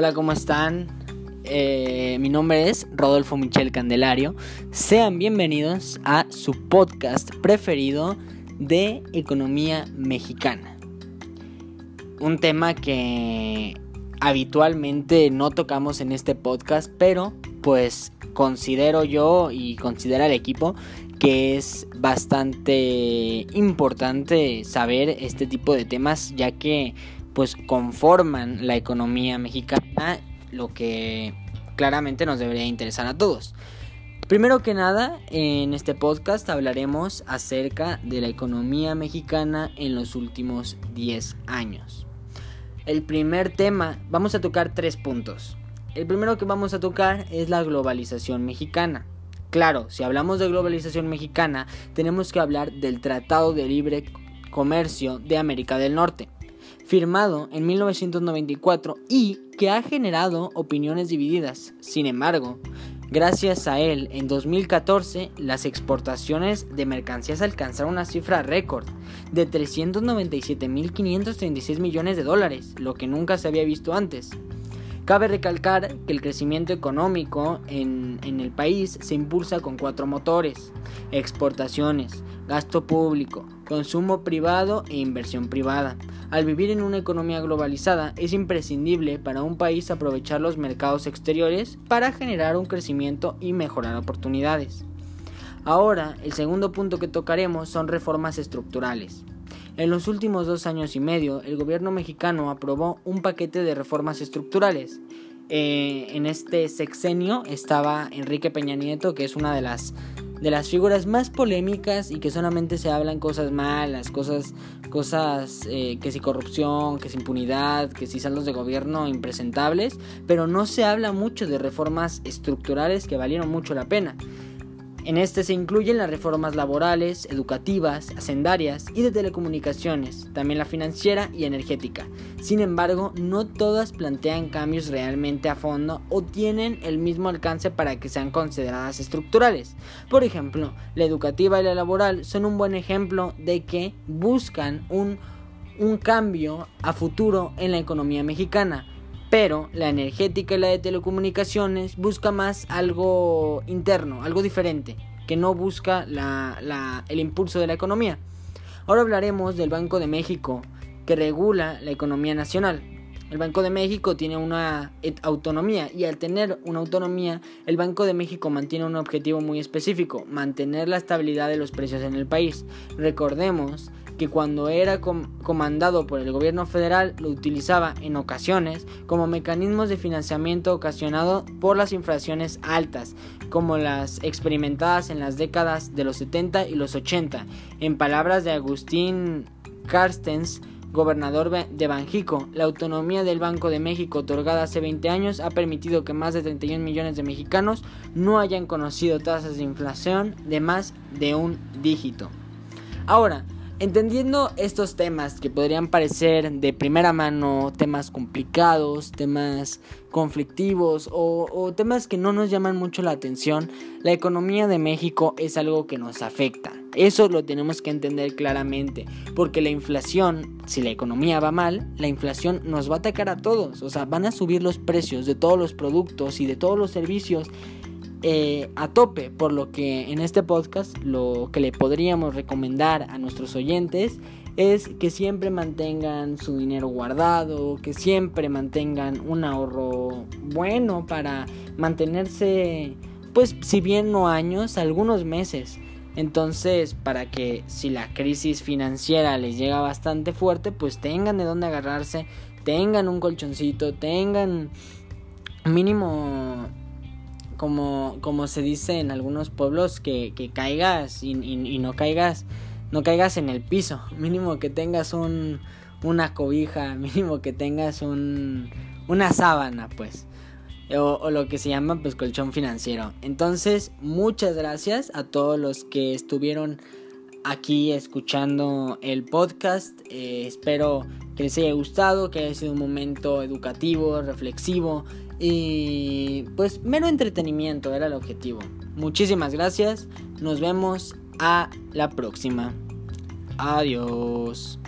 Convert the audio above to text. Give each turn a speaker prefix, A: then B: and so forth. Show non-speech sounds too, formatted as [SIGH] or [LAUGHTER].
A: Hola, ¿cómo están? Eh, mi nombre es Rodolfo Michel Candelario. Sean bienvenidos a su podcast preferido de economía mexicana. Un tema que habitualmente no tocamos en este podcast, pero pues considero yo y considera el equipo que es bastante importante saber este tipo de temas ya que pues conforman la economía mexicana, lo que claramente nos debería interesar a todos. Primero que nada, en este podcast hablaremos acerca de la economía mexicana en los últimos 10 años. El primer tema, vamos a tocar tres puntos. El primero que vamos a tocar es la globalización mexicana. Claro, si hablamos de globalización mexicana, tenemos que hablar del Tratado de Libre Comercio de América del Norte firmado en 1994 y que ha generado opiniones divididas. Sin embargo, gracias a él, en 2014 las exportaciones de mercancías alcanzaron una cifra récord de 397.536 millones de dólares, lo que nunca se había visto antes. Cabe recalcar que el crecimiento económico en, el país se impulsa con cuatro motores, exportaciones, gasto público, consumo privado e inversión privada. Al vivir en una economía globalizada, es imprescindible para un país aprovechar los mercados exteriores para generar un crecimiento y mejorar oportunidades. Ahora, el segundo punto que tocaremos son reformas estructurales. En los últimos dos años y medio, el gobierno mexicano aprobó un paquete de reformas estructurales. Eh, en este sexenio estaba Enrique Peña Nieto, que es una de las de las figuras más polémicas y que solamente se hablan cosas malas, cosas, cosas eh, que si corrupción, que si impunidad, que si saldos de gobierno impresentables, pero no se habla mucho de reformas estructurales que valieron mucho la pena. En este se incluyen las reformas laborales, educativas, hacendarias y de telecomunicaciones, también la financiera y energética. Sin embargo, no todas plantean cambios realmente a fondo o tienen el mismo alcance para que sean consideradas estructurales. Por ejemplo, la educativa y la laboral son un buen ejemplo de que buscan un, un cambio a futuro en la economía mexicana pero la energética y la de telecomunicaciones busca más algo interno, algo diferente, que no busca el impulso de la economía. Ahora hablaremos del Banco de México, que regula la economía nacional. El Banco de México tiene una autonomía y al tener una autonomía, el Banco de México mantiene un objetivo muy específico, mantener la estabilidad de los precios en el país. Recordemos que cuando era comandado por el gobierno federal lo utilizaba en ocasiones como mecanismos de financiamiento ocasionado por las inflaciones altas, como las experimentadas en las décadas de los 70 y los 80. En palabras de Agustín Carstens, gobernador de Banjico, la autonomía del Banco de México otorgada hace 20 años ha permitido que más de 31 millones de mexicanos no hayan conocido tasas de inflación de más de un dígito. Ahora, Entendiendo estos temas que podrían parecer de primera mano temas complicados, temas conflictivos o, temas que no nos llaman mucho la atención, la economía de México es algo que nos afecta. Eso lo tenemos que entender claramente, porque la inflación, si la economía va mal, la inflación nos va a atacar a todos, o sea, van a subir los precios de todos los productos y de todos los servicios eh, a tope, por lo que en este podcast lo que le podríamos recomendar a nuestros oyentes es que siempre mantengan su dinero guardado, que siempre mantengan un ahorro bueno para mantenerse, pues si bien no años, algunos meses. Entonces, para que si la crisis financiera les llega bastante fuerte, pues tengan de dónde agarrarse, tengan un colchoncito, tengan mínimo como, como se dice en algunos pueblos, que, que caigas y, no caigas, no caigas en el piso, [LAUGHS] mínimo que tengas un, una cobija, mínimo que tengas un, una sábana, pues. O, lo que se llama pues colchón financiero. Entonces, muchas gracias a todos los que estuvieron aquí escuchando el podcast. Eh, espero que les haya gustado, que haya sido un momento educativo, reflexivo y pues mero entretenimiento era el objetivo. Muchísimas gracias. Nos vemos a la próxima. Adiós.